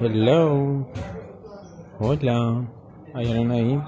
Hello. Hola. ¿Hay alguien ahí?